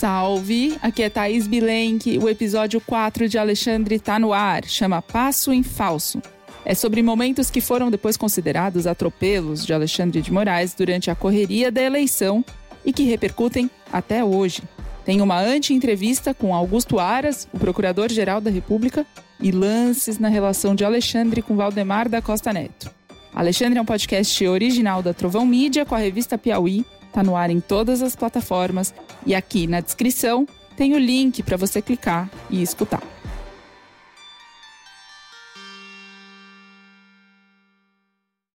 Salve! Aqui é Thaís Bilenque. O episódio 4 de Alexandre tá no ar. Chama Passo em Falso. É sobre momentos que foram depois considerados atropelos de Alexandre de Moraes durante a correria da eleição e que repercutem até hoje. Tem uma anti-entrevista com Augusto Aras, o Procurador-Geral da República, e lances na relação de Alexandre com Valdemar da Costa Neto. Alexandre é um podcast original da Trovão Mídia com a revista Piauí Tá no ar em todas as plataformas e aqui na descrição tem o link para você clicar e escutar.